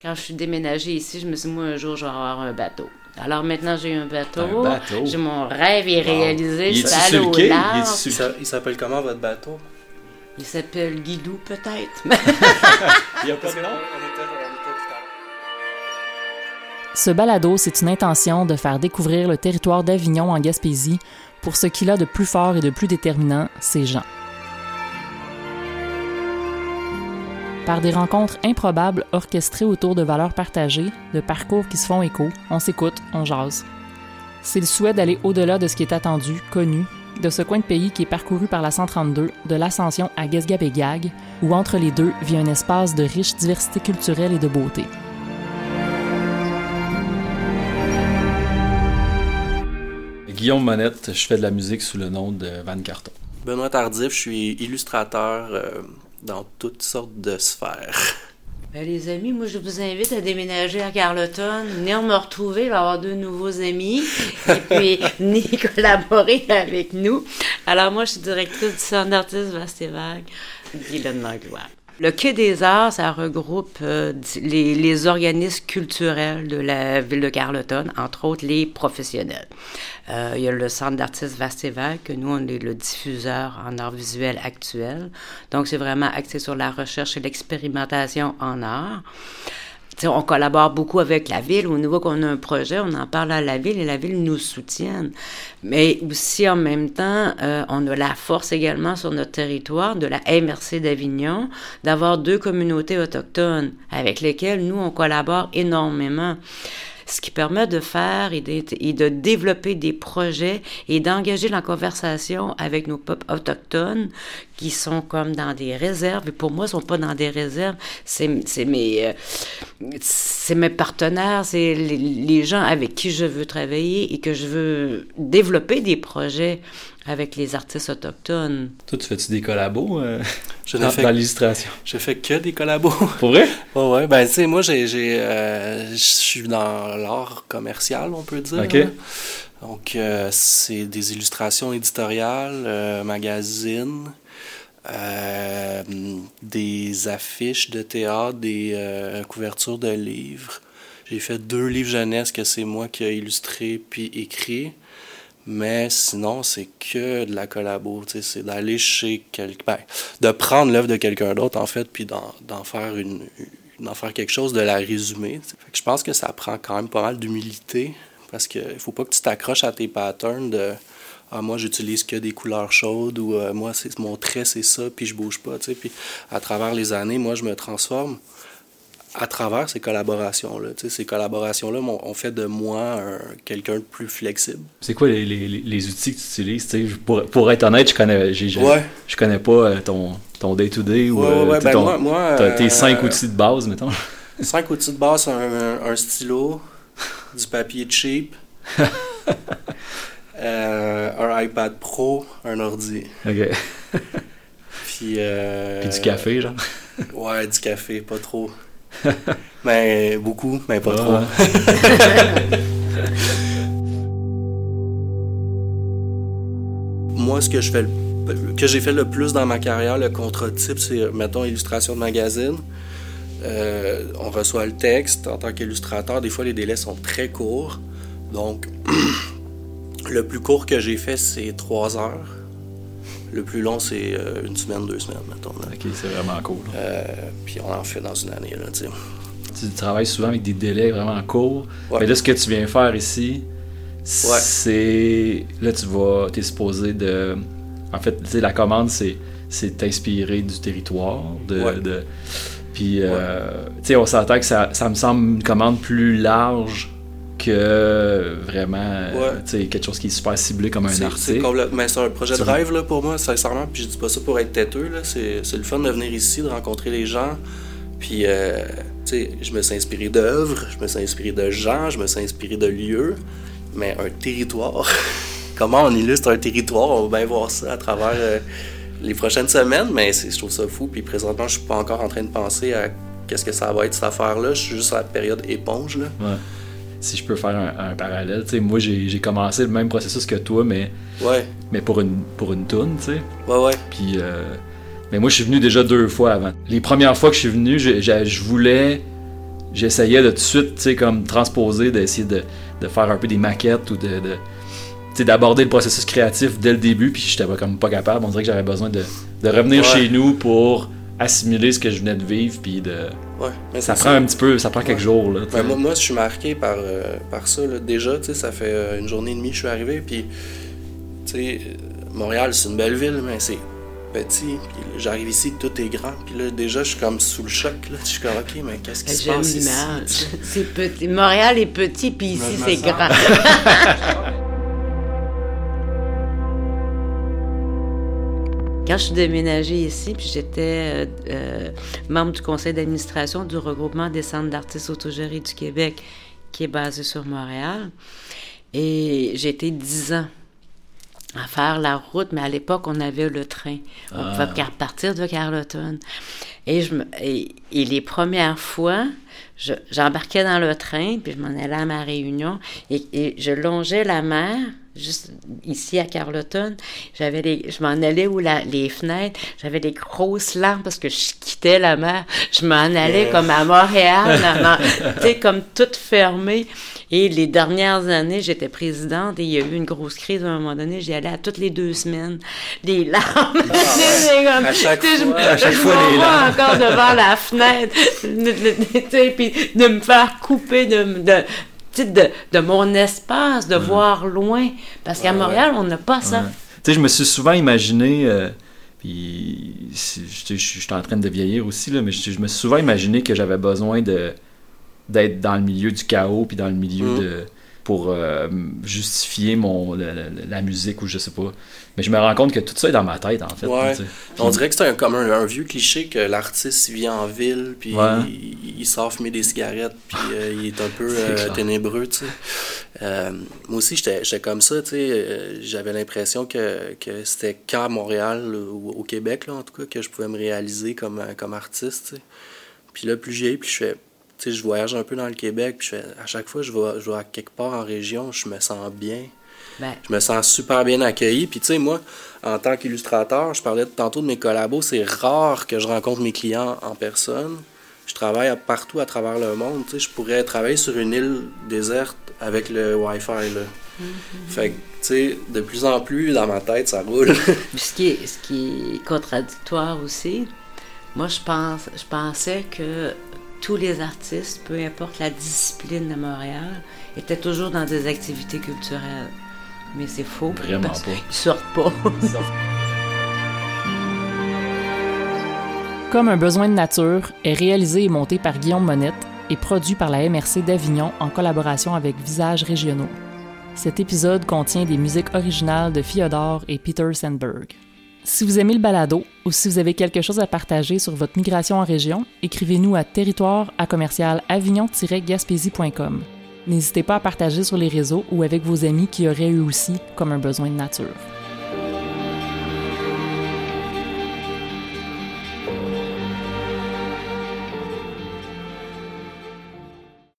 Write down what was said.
Quand je suis déménagée ici, je me suis dit, moi, un jour, je vais avoir un bateau. Alors maintenant, j'ai un bateau. Un bateau? J'ai mon rêve est Wow. réalisé. Il Je suis allée sur le au? Il large. sur- Il s'appelle comment votre bateau? Il s'appelle Guidou, peut-être. Il n'y a pas de nom? Ce balado, c'est une intention de faire découvrir le territoire d'Avignon en Gaspésie pour ce qu'il a de plus fort et de plus déterminant, ses gens. Par des rencontres improbables orchestrées autour de valeurs partagées, de parcours qui se font écho, on s'écoute, on jase. C'est le souhait d'aller au-delà de ce qui est attendu, connu, de ce coin de pays qui est parcouru par la 132, de l'Ascension à Guesgabégag, où entre les deux vit un espace de riche diversité culturelle et de beauté. Guillaume Monette, je fais de la musique sous le nom de Van Carton. Benoît Tardif, je suis illustrateur euh, dans toutes sortes de sphères. Ben, les amis, moi, je vous invite à déménager à Carleton. Venir me retrouver, avoir deux nouveaux amis. Et puis, venez collaborer avec nous. Alors, moi, je suis directrice du Centre d'artistes Vaste et Vague, Guylaine Langlois. Le Quai des Arts, ça regroupe euh, les, les organismes culturels de la ville de Carleton, entre autres les professionnels. Euh, il y a le Centre d'artistes Vaste et Vague, que nous, on est le diffuseur en art visuel actuel. Donc, c'est vraiment axé sur la recherche et l'expérimentation en art. On collabore beaucoup avec la ville. Au niveau qu'on a un projet, on en parle à la ville et la ville nous soutient. Mais aussi, en même temps, euh, on a la force également sur notre territoire de la MRC d'Avignon d'avoir deux communautés autochtones avec lesquelles nous, on collabore énormément ce qui permet de faire et de, développer des projets et d'engager la conversation avec nos peuples autochtones qui sont comme dans des réserves. Et pour moi, ils sont pas dans des réserves. C'est mes, euh, c'est mes partenaires, c'est les gens avec qui je veux travailler et que je veux développer des projets avec les artistes autochtones. Toi, tu fais-tu des collabos euh, Je dans, fais, dans l'illustration? je fais que des collabos. Pour vrai? ouais, ouais. Ben, tu sais, moi, j'ai, j'ai, euh, je suis dans l'art commercial, on peut dire. Ok. là. Donc, euh, c'est des illustrations éditoriales, euh, magazines, euh, des affiches de théâtre, des euh, couvertures de livres. J'ai fait deux livres jeunesse que c'est moi qui ai illustré puis écrit. Mais sinon, c'est que de la collabo. C'est d'aller chez quelqu'un. Ben, de prendre l'œuvre de quelqu'un d'autre, en fait, puis d'en faire une d'en faire quelque chose, de la résumer. je pense que ça prend quand même pas mal d'humilité. Parce qu'il faut pas que tu t'accroches à tes patterns de ah, moi, j'utilise que des couleurs chaudes ou euh, moi, c'est mon trait, c'est ça, puis je bouge pas. Puis à travers les années, moi, je me transforme à travers ces collaborations-là. Ces collaborations-là m'ont- ont fait de moi un- quelqu'un de plus flexible. C'est quoi les, les, les- outils que tu utilises? Pour, pour être honnête, je connais, Ouais. je connais pas euh, ton, ton day-to-day ou Ouais, euh, ouais, ben ton- moi, tes euh, cinq outils de base, mettons. Cinq outils de base, un, un- un stylo, du papier cheap, euh, un iPad Pro, un ordi. OK. Puis, euh, Puis du café, genre. Ouais, du café, pas trop. mais beaucoup, mais pas trop. Moi, ce que je fais, le- que j'ai fait le plus dans ma carrière, le contrat type, c'est, mettons, illustration de magazine. Euh, on reçoit le texte en tant qu'illustrateur. Des fois, les délais sont très courts. Donc, le plus court que j'ai fait, c'est trois heures. Le plus long, c'est euh, une semaine, deux semaines, mettons. là. OK, c'est vraiment cool. Euh, puis on en fait dans une année, là, tu sais. Tu travailles souvent avec des délais vraiment courts. Ouais. Mais là, ce que tu viens faire ici, c'est. Là, tu vas. T'es supposé de. En fait, tu sais, la commande, c'est c'est t'inspirer du territoire. De, Ouais. de- Puis, euh, tu sais, on s'entend que ça, ça me semble une commande plus large que vraiment. Ouais. Quelque chose qui est super ciblé comme un article. complète- mais c'est un projet de rêve là, pour moi, sincèrement. Puis je dis pas ça pour être têteux. là. C'est c'est le fun de venir ici, de rencontrer les gens. Puis, euh, tu sais, je me suis inspiré d'œuvres, je me suis inspiré de gens, je me suis inspiré de lieux. Mais un territoire, comment on illustre un territoire, on va bien voir ça à travers euh, les prochaines semaines. Mais c'est- je trouve ça fou. Puis présentement, je suis pas encore en train de penser à qu'est-ce que ça va être cette affaire-là. Je suis juste à la période éponge. Là. Ouais. Si je peux faire un, un parallèle, tu sais, moi, j'ai commencé le même processus que toi, mais, Ouais, mais pour une, pour une toune, tu sais. ouais, ouais. Puis, euh, mais moi, je suis venu déjà deux fois avant. Les premières fois que je suis venu, je, je- je voulais j'essayais de tout de suite, tu sais, comme transposer, d'essayer de, de, faire un peu des maquettes ou de, de d'aborder le processus créatif dès le début, puis j'étais pas comme pas capable. On dirait que j'avais besoin de, de revenir chez nous pour assimiler ce que je venais de vivre, puis de. Ouais, ça prend un petit peu, ça prend quelques jours. Là, ben, moi, moi, je suis marqué par, euh, par ça. Là. Déjà, tu sais, ça fait euh, une journée et demie que je suis arrivé, puis, tu sais, Montréal, c'est une belle ville, mais c'est petit. Puis j'arrive ici, tout est grand. Puis là, déjà, je suis comme sous le choc. Là. Je suis comme, OK, mais qu'est-ce qui se passe ici? C'est petit. Montréal est petit, puis ici, c'est grand. Quand je suis déménagée ici, puis j'étais euh, euh, membre du conseil d'administration du regroupement des centres d'artistes autogérés du Québec, qui est basé sur Montréal, et j'ai été dix ans à faire la route, mais à l'époque, on avait le train. On ah. pouvait partir de Carleton. Et, je me, et, les premières fois, j'embarquais dans le train, puis je m'en allais à ma réunion, et, je longeais la mer, juste ici à Carleton. J'avais les, je m'en allais où la, les fenêtres, j'avais des grosses lampes parce que je quittais la mer. Je m'en allais comme à Montréal, tu sais, comme toute fermée. Et les dernières années, j'étais présidente et il y a eu une grosse crise à un moment donné. J'y allais à toutes les deux semaines. Les larmes. Ah, à chaque fois, à chaque fois les larmes. encore devant la fenêtre. puis de me faire couper de, de de, de, mon espace, de voir loin. Parce qu'à Montréal, on n'a pas ça. Tu sais, je me suis souvent imaginé, euh, puis je, suis en train de vieillir aussi, là, mais je, je me suis souvent imaginé que j'avais besoin de, d'être dans le milieu du chaos puis dans le milieu mm. de pour euh, justifier mon la, musique ou je sais pas. Mais je me rends compte que tout ça est dans ma tête en fait. On dirait que c'est comme un, vieux cliché que l'artiste vit en ville puis il, sort fumer des cigarettes puis euh, il est un peu euh, ténébreux, tu sais. moi aussi j'étais comme ça, tu sais, j'avais l'impression que, que c'était qu'à Montréal ou au Québec là en tout cas que je pouvais me réaliser comme comme artiste, tu sais. Puis là plus j'ai puis je fais sais, je voyage un peu dans le Québec, puis à chaque fois je vais, je vais à quelque part en région, je me sens bien. Ben. Je me sens super bien accueilli. Puis, tu sais, moi, en tant qu'illustrateur, je parlais tantôt de mes collabos, c'est rare que je rencontre mes clients en personne. Je travaille partout à travers le monde. Tu sais, je pourrais travailler sur une île déserte avec le Wi-Fi. Là. Mm-hmm. Fait que, tu sais, de plus en plus, dans ma tête, ça roule. ce, qui est, ce qui est contradictoire aussi, moi, je, pense, je pensais que tous les artistes, peu importe la discipline de Montréal, étaient toujours dans des activités culturelles. Mais c'est faux. Vraiment pas. Ils sortent pas. Comme un besoin de nature est réalisé et monté par Guillaume Monette et produit par la MRC d'Avignon en collaboration avec Visages Régionaux. Cet épisode contient des musiques originales de Fyodor et Peter Sandberg. Si vous aimez le balado ou si vous avez quelque chose à partager sur votre migration en région, écrivez-nous à territoire à commercial avignon-gaspésie.com. N'hésitez pas à partager sur les réseaux ou avec vos amis qui auraient eu aussi comme un besoin de nature.